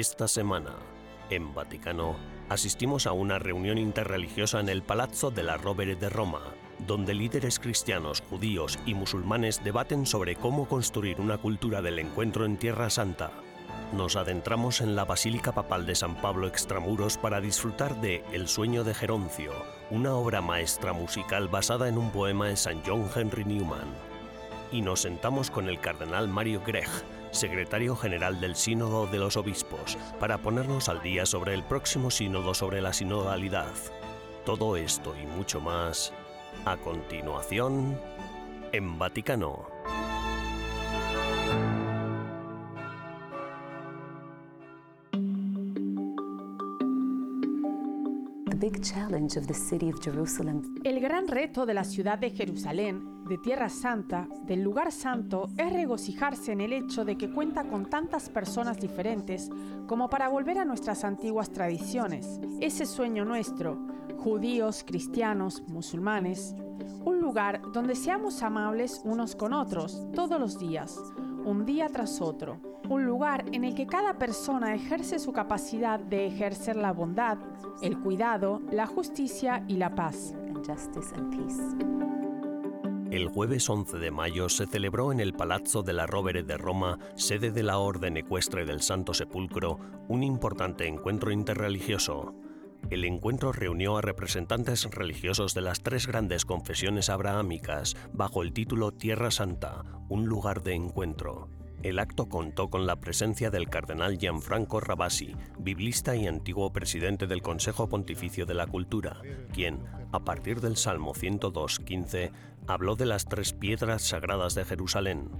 Esta semana, en Vaticano, asistimos a una reunión interreligiosa en el Palazzo de la Rovere de Roma, donde líderes cristianos, judíos y musulmanes debaten sobre cómo construir una cultura del encuentro en Tierra Santa. Nos adentramos en la Basílica Papal de San Pablo Extramuros para disfrutar de El sueño de Geroncio, una obra maestra musical basada en un poema de San John Henry Newman. Y nos sentamos con el cardenal Mario Grech, secretario general del Sínodo de los Obispos, para ponernos al día sobre el próximo sínodo sobre la sinodalidad. Todo esto y mucho más a continuación en Vaticano. El gran reto de la ciudad de Jerusalén, de Tierra Santa, del lugar santo, es regocijarse en el hecho de que cuenta con tantas personas diferentes como para volver a nuestras antiguas tradiciones. Ese sueño nuestro, judíos, cristianos, musulmanes, un lugar donde seamos amables unos con otros todos los días, un día tras otro, un lugar en el que cada persona ejerce su capacidad de ejercer la bondad, el cuidado, la justicia y la paz. El jueves 11 de mayo se celebró en el Palazzo de la Rovere de Roma, sede de la Orden Ecuestre del Santo Sepulcro, un importante encuentro interreligioso. El encuentro reunió a representantes religiosos de las tres grandes confesiones abrahámicas bajo el título Tierra Santa, un lugar de encuentro. El acto contó con la presencia del cardenal Gianfranco Rabasi, biblista y antiguo presidente del Consejo Pontificio de la Cultura, quien, a partir del Salmo 102.15, habló de las tres piedras sagradas de Jerusalén.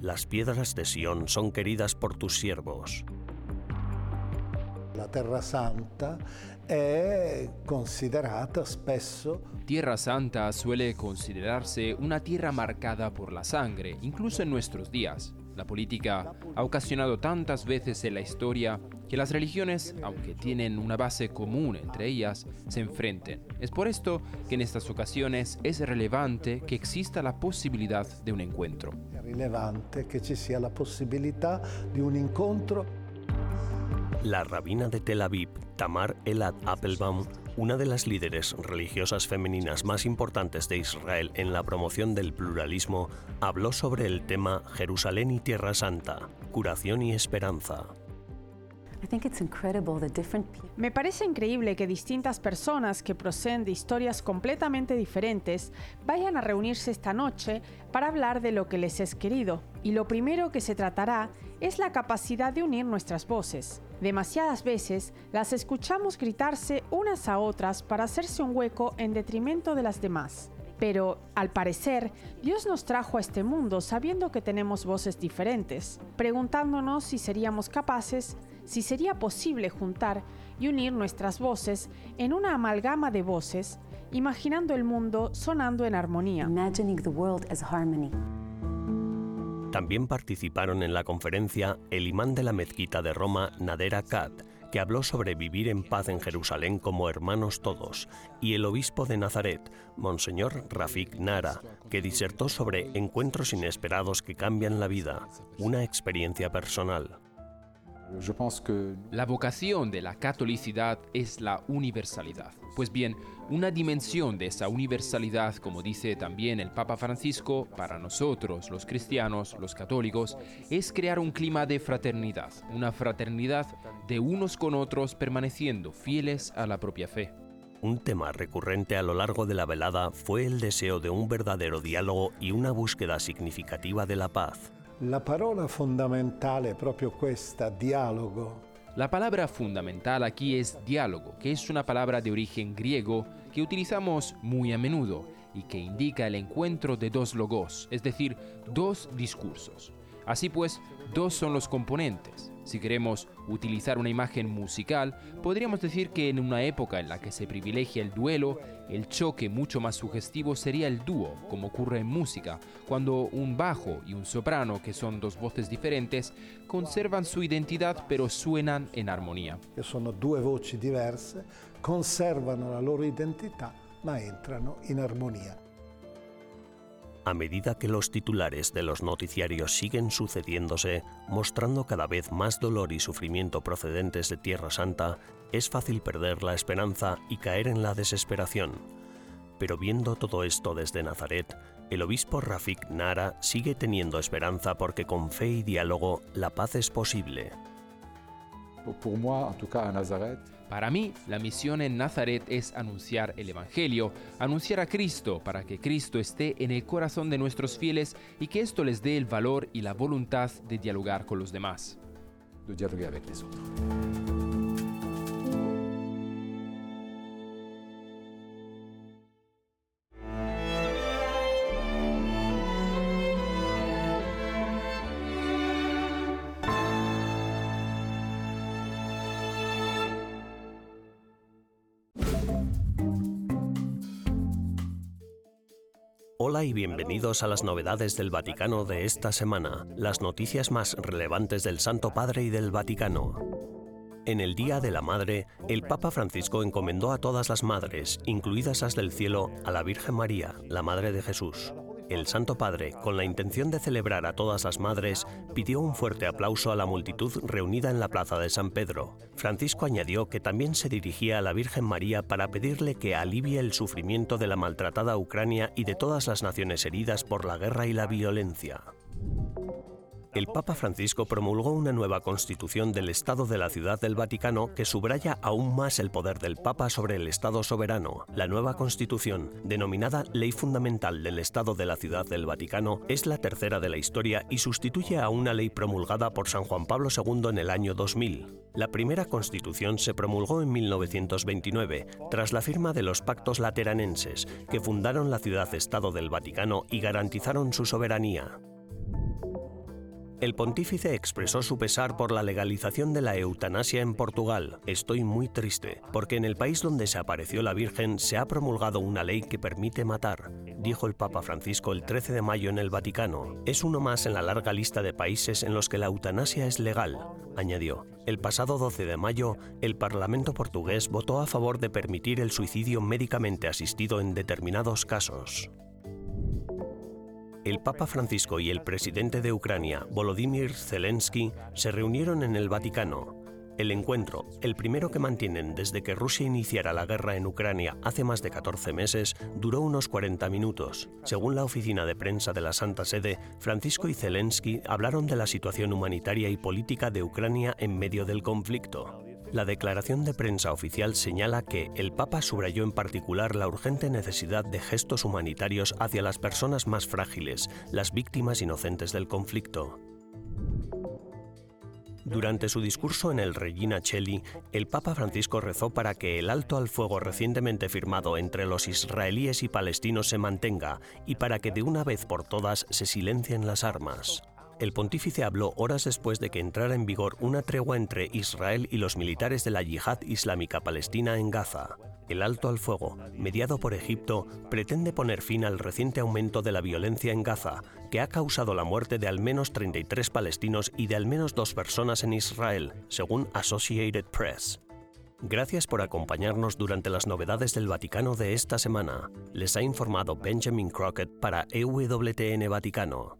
Las piedras de Sión son queridas por tus siervos. La Terra Santa è considerata spesso Tierra Santa suele considerarse una tierra marcada por la sangre, incluso en nuestros días. La política ha ocasionado tantas veces en la historia que las religiones, aunque tienen una base común entre ellas, se enfrenten. Es por esto que en estas ocasiones es relevante que exista la posibilidad de un encuentro. è rilevante che ci sia la possibilità di un incontro La rabina de Tel Aviv, Tamar Elad Appelbaum, una de las líderes religiosas femeninas más importantes de Israel en la promoción del pluralismo, habló sobre el tema Jerusalén y Tierra Santa, curación y esperanza. Me parece increíble que distintas personas que proceden de historias completamente diferentes vayan a reunirse esta noche para hablar de lo que les es querido. Y lo primero que se tratará es la capacidad de unir nuestras voces. Demasiadas veces las escuchamos gritarse unas a otras para hacerse un hueco en detrimento de las demás. Pero, al parecer, Dios nos trajo a este mundo sabiendo que tenemos voces diferentes, preguntándonos si seríamos capaces, si sería posible juntar y unir nuestras voces en una amalgama de voces, imaginando el mundo sonando en armonía. También participaron en la conferencia el imán de la mezquita de Roma, Nader Akkad, que habló sobre vivir en paz en Jerusalén como hermanos todos, y el obispo de Nazaret, Monseñor Rafik Nara, que disertó sobre encuentros inesperados que cambian la vida, una experiencia personal. La vocación de la catolicidad es la universalidad. Pues bien, una dimensión de esa universalidad, como dice también el Papa Francisco, para nosotros, los cristianos, los católicos, es crear un clima de fraternidad, una fraternidad de unos con otros permaneciendo fieles a la propia fe. Un tema recurrente a lo largo de la velada fue el deseo de un verdadero diálogo y una búsqueda significativa de la paz. La parola fondamentale è proprio questa, dialogo. La palabra fundamental aquí es diálogo, que es una palabra de origen griego que utilizamos muy a menudo y que indica el encuentro de dos logos, es decir, dos discursos. Así pues, dos son los componentes. Si queremos utilizar una imagen musical, podríamos decir que en una época en la que se privilegia el duelo, el choque mucho más sugestivo sería el dúo, como ocurre en música, cuando un bajo y un soprano, que son dos voces diferentes, conservan su identidad pero suenan en armonía. che sono due voci diverse, conservano la loro identità ma entrano in armonia. A medida que los titulares de los noticiarios siguen sucediéndose, mostrando cada vez más dolor y sufrimiento procedentes de Tierra Santa, es fácil perder la esperanza y caer en la desesperación. Pero viendo todo esto desde Nazaret, el obispo Rafik Nara sigue teniendo esperanza porque con fe y diálogo la paz es posible. Para mí, la misión en Nazaret es anunciar el Evangelio, anunciar a Cristo para que Cristo esté en el corazón de nuestros fieles y que esto les dé el valor y la voluntad de dialogar con los demás. Hola y bienvenidos a las novedades del Vaticano de esta semana, las noticias más relevantes del Santo Padre y del Vaticano. En el Día de la Madre, el Papa Francisco encomendó a todas las madres, incluidas las del cielo, a la Virgen María, la Madre de Jesús. El Santo Padre, con la intención de celebrar a todas las madres, pidió un fuerte aplauso a la multitud reunida en la plaza de San Pedro. Francisco añadió que también se dirigía a la Virgen María para pedirle que alivie el sufrimiento de la maltratada Ucrania y de todas las naciones heridas por la guerra y la violencia el Papa Francisco promulgó una nueva constitución del Estado de la Ciudad del Vaticano que subraya aún más el poder del Papa sobre el Estado soberano. La nueva constitución, denominada Ley Fundamental del Estado de la Ciudad del Vaticano, es la tercera de la historia y sustituye a una ley promulgada por San Juan Pablo II en el año 2000. La primera constitución se promulgó en 1929, tras la firma de los pactos lateranenses, que fundaron la ciudad-estado del Vaticano y garantizaron su soberanía. El pontífice expresó su pesar por la legalización de la eutanasia en Portugal. Estoy muy triste, porque en el país donde se apareció la Virgen se ha promulgado una ley que permite matar, dijo el Papa Francisco el 13 de mayo en el Vaticano. Es uno más en la larga lista de países en los que la eutanasia es legal, añadió. El pasado 12 de mayo, el Parlamento portugués votó a favor de permitir el suicidio médicamente asistido en determinados casos el Papa Francisco y el presidente de Ucrania, Volodymyr Zelensky, se reunieron en el Vaticano. El encuentro, el primero que mantienen desde que Rusia iniciara la guerra en Ucrania hace más de 14 meses, duró unos 40 minutos. Según la oficina de prensa de la Santa Sede, Francisco y Zelensky hablaron de la situación humanitaria y política de Ucrania en medio del conflicto. La declaración de prensa oficial señala que el Papa subrayó en particular la urgente necesidad de gestos humanitarios hacia las personas más frágiles, las víctimas inocentes del conflicto. Durante su discurso en el Regina Cheli, el Papa Francisco rezó para que el alto al fuego recientemente firmado entre los israelíes y palestinos se mantenga y para que de una vez por todas se silencien las armas. El pontífice habló horas después de que entrara en vigor una tregua entre Israel y los militares de la Yihad Islámica Palestina en Gaza. El alto al fuego, mediado por Egipto, pretende poner fin al reciente aumento de la violencia en Gaza, que ha causado la muerte de al menos 33 palestinos y de al menos dos personas en Israel, según Associated Press. Gracias por acompañarnos durante las novedades del Vaticano de esta semana. Les ha informado Benjamin Crockett para EWTN Vaticano.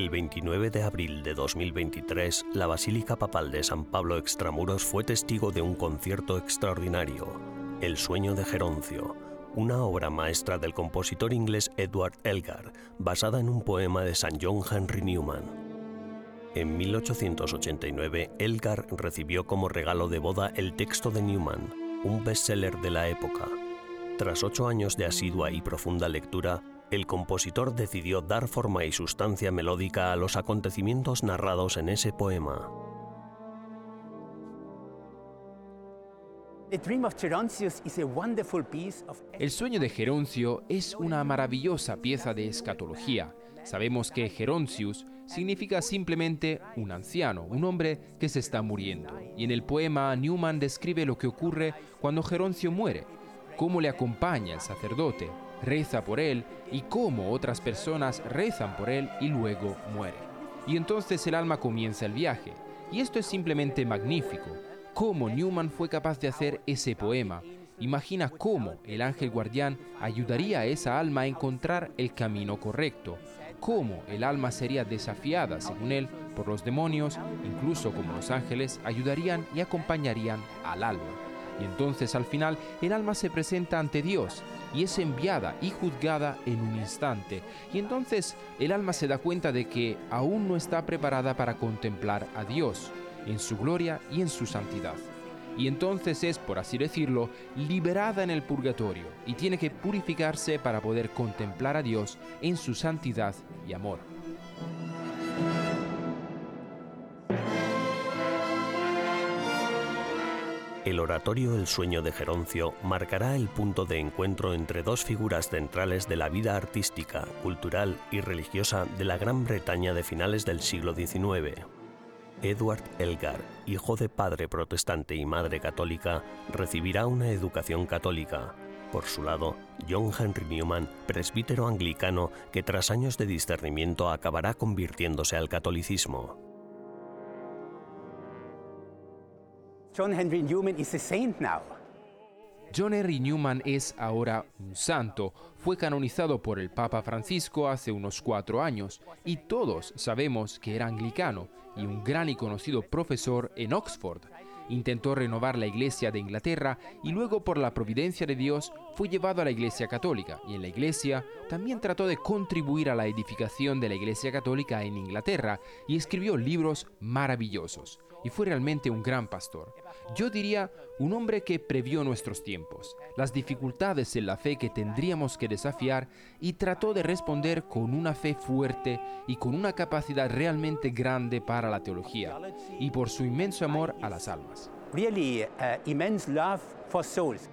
El 29 de abril de 2023, la Basílica Papal de San Pablo Extramuros fue testigo de un concierto extraordinario, El sueño de Geroncio, una obra maestra del compositor inglés Edward Elgar, basada en un poema de San John Henry Newman. En 1889, Elgar recibió como regalo de boda el texto de Newman, un bestseller de la época. Tras ocho años de asidua y profunda lectura, el compositor decidió dar forma y sustancia melódica a los acontecimientos narrados en ese poema. El sueño de Geroncio es una maravillosa pieza de escatología. Sabemos que Geroncius significa simplemente un anciano, un hombre que se está muriendo. Y en el poema Newman describe lo que ocurre cuando Geroncio muere, cómo le acompaña el sacerdote, reza por él y cómo otras personas rezan por él y luego muere. Y entonces el alma comienza el viaje. Y esto es simplemente magnífico. Cómo Newman fue capaz de hacer ese poema. Imagina cómo el ángel guardián ayudaría a esa alma a encontrar el camino correcto. Cómo el alma sería desafiada, según él, por los demonios, incluso como los ángeles ayudarían y acompañarían al alma. Y entonces al final el alma se presenta ante Dios y es enviada y juzgada en un instante. Y entonces el alma se da cuenta de que aún no está preparada para contemplar a Dios en su gloria y en su santidad. Y entonces es, por así decirlo, liberada en el purgatorio y tiene que purificarse para poder contemplar a Dios en su santidad y amor. El oratorio El sueño de Geroncio marcará el punto de encuentro entre dos figuras centrales de la vida artística, cultural y religiosa de la Gran Bretaña de finales del siglo XIX. Edward Elgar, hijo de padre protestante y madre católica, recibirá una educación católica. Por su lado, John Henry Newman, presbítero anglicano que tras años de discernimiento acabará convirtiéndose al catolicismo. John Henry Newman is a saint. John Henry Newman es ahora un santo. Fue canonizado por el Papa Francisco hace unos cuatro años y todos sabemos que era anglicano y un gran y conocido profesor en Oxford. Intentó renovar la Iglesia de Inglaterra y luego por la providencia de Dios fue llevado a la Iglesia Católica y en la Iglesia también trató de contribuir a la edificación de la Iglesia Católica en Inglaterra y escribió libros maravillosos y fue realmente un gran pastor. Yo diría un hombre que previó nuestros tiempos, las dificultades en la fe que tendríamos que desafiar y trató de responder con una fe fuerte y con una capacidad realmente grande para la teología y por su inmenso amor a las almas. Really, uh, immense love for souls.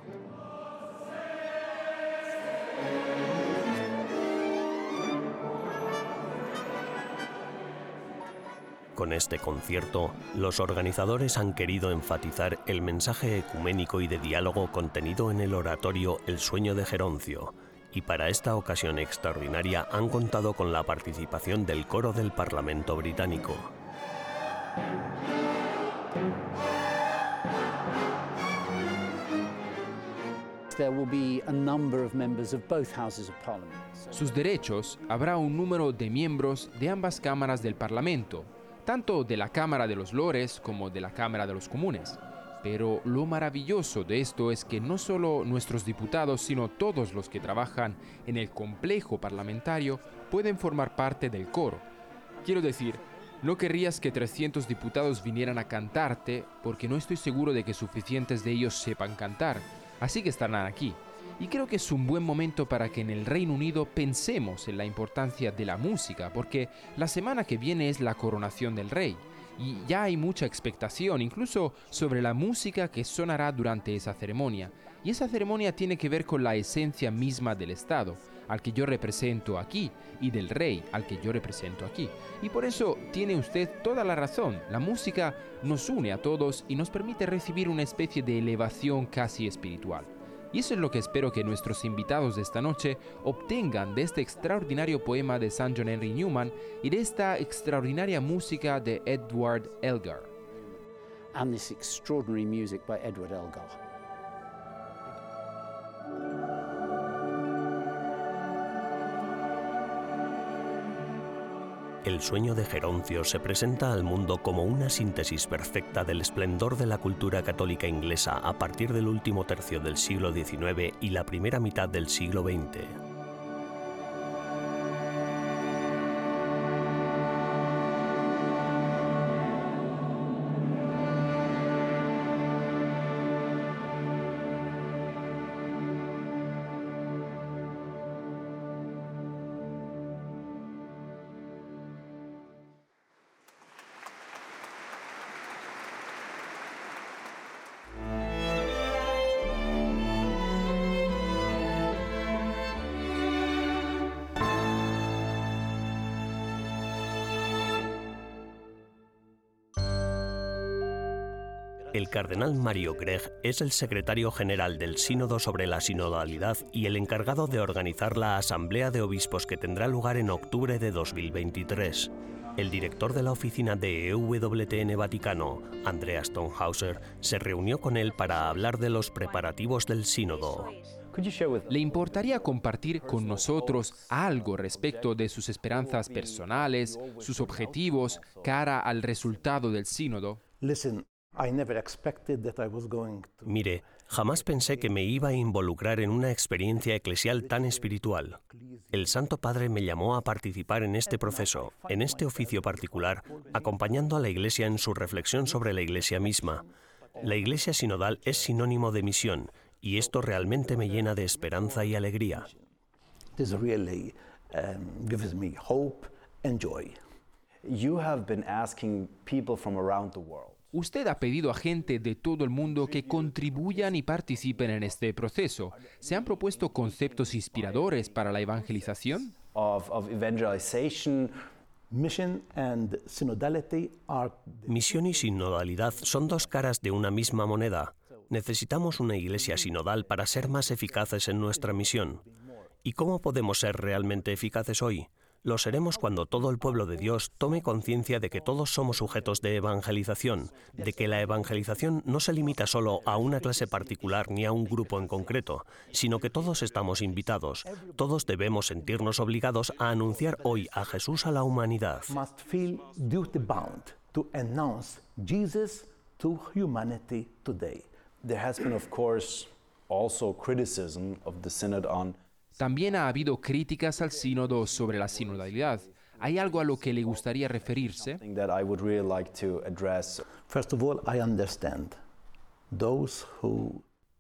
Con este concierto, los organizadores han querido enfatizar el mensaje ecuménico y de diálogo contenido en el oratorio El sueño de Geroncio, y para esta ocasión extraordinaria han contado con la participación del coro del Parlamento británico. Sus derechos habrá un número de miembros de ambas cámaras del Parlamento, tanto de la Cámara de los Lores como de la Cámara de los Comunes. Pero lo maravilloso de esto es que no solo nuestros diputados, sino todos los que trabajan en el complejo parlamentario pueden formar parte del coro. Quiero decir, no querrías que 300 diputados vinieran a cantarte porque no estoy seguro de que suficientes de ellos sepan cantar, así que estarán aquí. Y creo que es un buen momento para que en el Reino Unido pensemos en la importancia de la música, porque la semana que viene es la coronación del rey. Y ya hay mucha expectación, incluso sobre la música que sonará durante esa ceremonia. Y esa ceremonia tiene que ver con la esencia misma del Estado, al que yo represento aquí, y del rey, al que yo represento aquí. Y por eso tiene usted toda la razón. La música nos une a todos y nos permite recibir una especie de elevación casi espiritual. Y eso es lo que espero que nuestros invitados de esta noche obtengan de este extraordinario poema de San John Henry Newman y de esta extraordinaria música de Edward Elgar. El sueño de Geroncio se presenta al mundo como una síntesis perfecta del esplendor de la cultura católica inglesa a partir del último tercio del siglo XIX y la primera mitad del siglo XX. Cardenal Mario Gregg es el secretario general del Sínodo sobre la Sinodalidad y el encargado de organizar la Asamblea de Obispos que tendrá lugar en octubre de 2023. El director de la oficina de EWTN Vaticano, Andreas Tonhauser, se reunió con él para hablar de los preparativos del sínodo. ¿Le importaría compartir con nosotros algo respecto de sus esperanzas personales, sus objetivos cara al resultado del sínodo? Mire, jamás pensé que me iba a involucrar en una experiencia eclesial tan espiritual. El Santo Padre me llamó a participar en este proceso, en este oficio particular, acompañando a la Iglesia en su reflexión sobre la Iglesia misma. La Iglesia sinodal es sinónimo de misión y esto realmente me llena de esperanza y alegría. Usted ha pedido a gente de todo el mundo que contribuyan y participen en este proceso. ¿Se han propuesto conceptos inspiradores para la evangelización? Misión y sinodalidad son dos caras de una misma moneda. Necesitamos una iglesia sinodal para ser más eficaces en nuestra misión. ¿Y cómo podemos ser realmente eficaces hoy? Lo seremos cuando todo el pueblo de Dios tome conciencia de que todos somos sujetos de evangelización, de que la evangelización no se limita solo a una clase particular ni a un grupo en concreto, sino que todos estamos invitados. Todos debemos sentirnos obligados a anunciar hoy a Jesús a la humanidad. También ha habido críticas al sínodo sobre la sinodalidad. ¿Hay algo a lo que le gustaría referirse?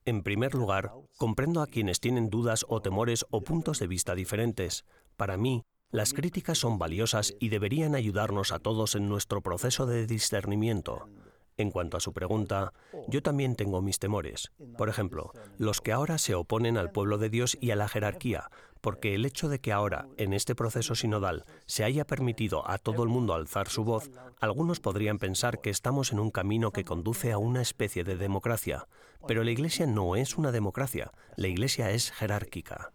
En primer lugar, comprendo a quienes tienen dudas o temores o puntos de vista diferentes. Para mí, las críticas son valiosas y deberían ayudarnos a todos en nuestro proceso de discernimiento. En cuanto a su pregunta, yo también tengo mis temores. Por ejemplo, los que ahora se oponen al pueblo de Dios y a la jerarquía, porque el hecho de que ahora, en este proceso sinodal, se haya permitido a todo el mundo alzar su voz, algunos podrían pensar que estamos en un camino que conduce a una especie de democracia. Pero la Iglesia no es una democracia, la Iglesia es jerárquica.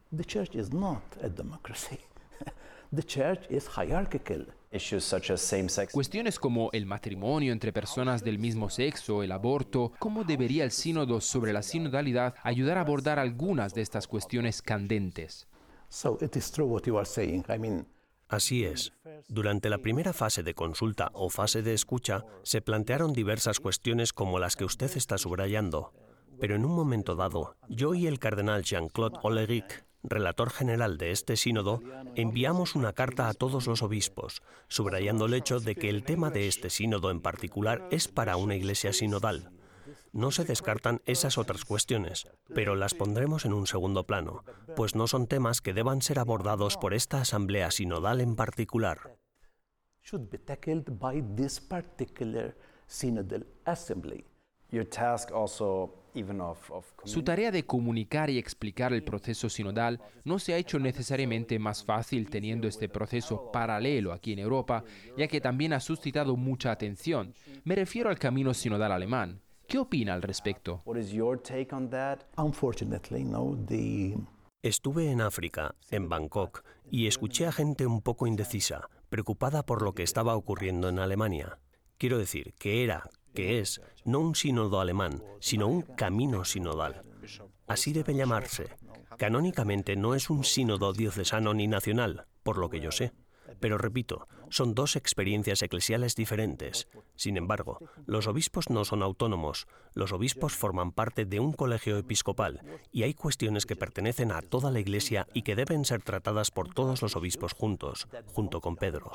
Cuestiones como el matrimonio entre personas del mismo sexo, el aborto, ¿cómo debería el sínodo sobre la sinodalidad ayudar a abordar algunas de estas cuestiones candentes? Así es. Durante la primera fase de consulta o fase de escucha, se plantearon diversas cuestiones como las que usted está subrayando. Pero en un momento dado, yo y el cardenal Jean-Claude Olleric relator general de este sínodo, enviamos una carta a todos los obispos, subrayando el hecho de que el tema de este sínodo en particular es para una iglesia sinodal. No se descartan esas otras cuestiones, pero las pondremos en un segundo plano, pues no son temas que deban ser abordados por esta asamblea sinodal en particular. Su tarea de comunicar y explicar el proceso sinodal no se ha hecho necesariamente más fácil teniendo este proceso paralelo aquí en Europa, ya que también ha suscitado mucha atención. Me refiero al camino sinodal alemán. ¿Qué opina al respecto? Estuve en África, en Bangkok, y escuché a gente un poco indecisa, preocupada por lo que estaba ocurriendo en Alemania. Quiero decir que era, que es no un sínodo alemán, sino un camino sinodal. Así debe llamarse. Canónicamente no es un sínodo diocesano ni nacional, por lo que yo sé. Pero repito, son dos experiencias eclesiales diferentes. Sin embargo, los obispos no son autónomos, los obispos forman parte de un colegio episcopal y hay cuestiones que pertenecen a toda la Iglesia y que deben ser tratadas por todos los obispos juntos, junto con Pedro.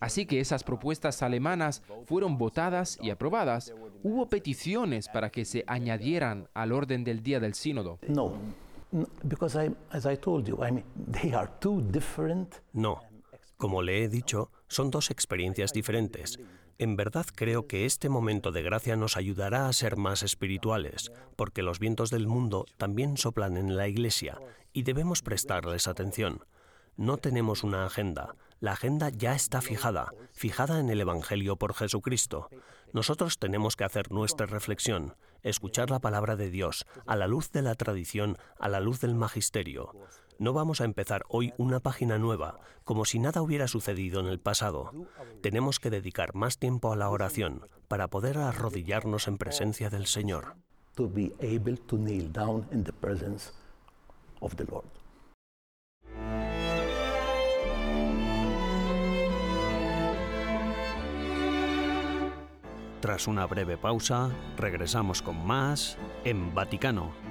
Así que esas propuestas alemanas fueron votadas y aprobadas. Hubo peticiones para que se añadieran al orden del día del sínodo. No, no, como le he dicho, son dos experiencias diferentes. En verdad creo que este momento de gracia nos ayudará a ser más espirituales, porque los vientos del mundo también soplan en la iglesia y debemos prestarles atención. No tenemos una agenda. La agenda ya está fijada, fijada en el Evangelio por Jesucristo. Nosotros tenemos que hacer nuestra reflexión, escuchar la palabra de Dios, a la luz de la tradición, a la luz del magisterio. No vamos a empezar hoy una página nueva, como si nada hubiera sucedido en el pasado. Tenemos que dedicar más tiempo a la oración para poder arrodillarnos en presencia del Señor. Tras una breve pausa, regresamos con más en Vaticano.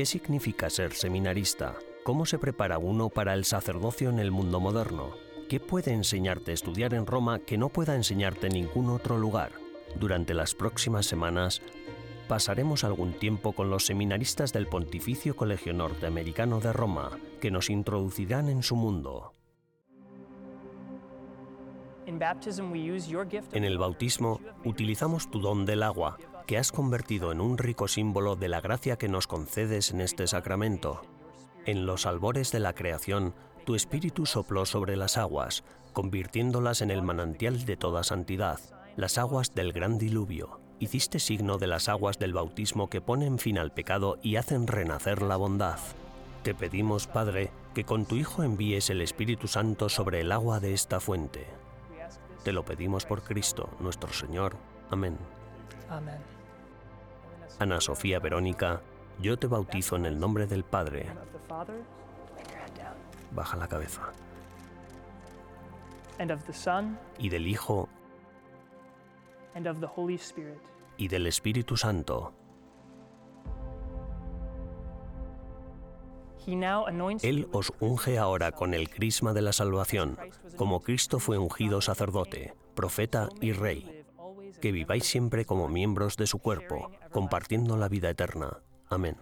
¿Qué significa ser seminarista? ¿Cómo se prepara uno para el sacerdocio en el mundo moderno? ¿Qué puede enseñarte estudiar en Roma que no pueda enseñarte en ningún otro lugar? Durante las próximas semanas pasaremos algún tiempo con los seminaristas del Pontificio Colegio Norteamericano de Roma, que nos introducirán en su mundo. En el bautismo utilizamos tu don del agua, que has convertido en un rico símbolo de la gracia que nos concedes en este sacramento. En los albores de la creación, tu espíritu sopló sobre las aguas, convirtiéndolas en el manantial de toda santidad, las aguas del gran diluvio. Hiciste signo de las aguas del bautismo que ponen fin al pecado y hacen renacer la bondad. Te pedimos, Padre, que con tu Hijo envíes el Espíritu Santo sobre el agua de esta fuente. Te lo pedimos por Cristo, nuestro Señor. Amén. Amen. Ana Sofía Verónica, yo te bautizo en el nombre del Padre. Baja la cabeza. Y del Hijo y del Espíritu Santo. Él os unge ahora con el crisma de la salvación, como Cristo fue ungido sacerdote, profeta y rey. Que viváis siempre como miembros de su cuerpo, compartiendo la vida eterna. Amén.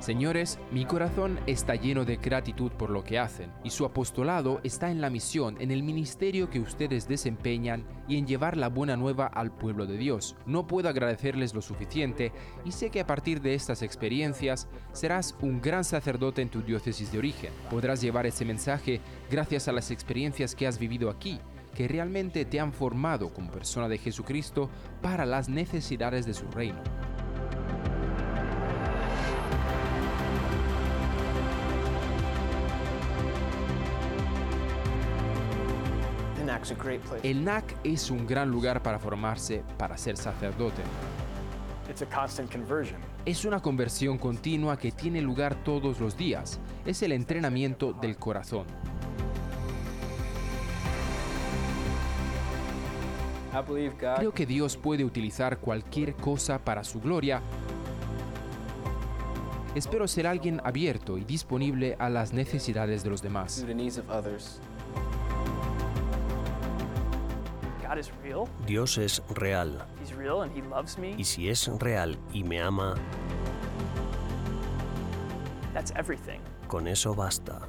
Señores, mi corazón está lleno de gratitud por lo que hacen y su apostolado está en la misión, en el ministerio que ustedes desempeñan y en llevar la buena nueva al pueblo de Dios. No puedo agradecerles lo suficiente y sé que a partir de estas experiencias serás un gran sacerdote en tu diócesis de origen. Podrás llevar ese mensaje gracias a las experiencias que has vivido aquí que realmente te han formado como persona de Jesucristo para las necesidades de su reino. El NAC es un gran lugar para formarse para ser sacerdote. it's a constant conversion. Es una conversión continua que tiene lugar todos los días. Es el entrenamiento del corazón. I believe God Creo que Dios puede utilizar cualquier cosa para su gloria. Espero ser alguien abierto y disponible a las necesidades de los demás. Dios es real, He's real and He loves me. y si es real y me ama, That's everything. con eso basta.